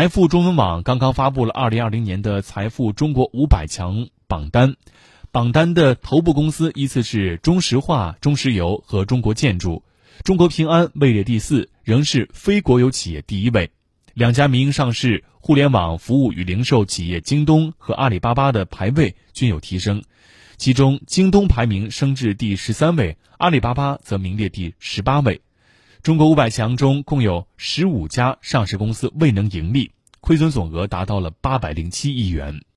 财富中文网刚刚发布了二零二零年的财富中国五百强榜单，榜单的头部公司依次是中石化、中石油和中国建筑，中国平安位列第四，仍是非国有企业第一位。两家民营上市互联网服务与零售企业京东和阿里巴巴的排位均有提升，其中京东排名升至第十三位，阿里巴巴则名列第十八位。中国五百强中共有十五家上市公司未能盈利，亏损总额达到了八百零七亿元。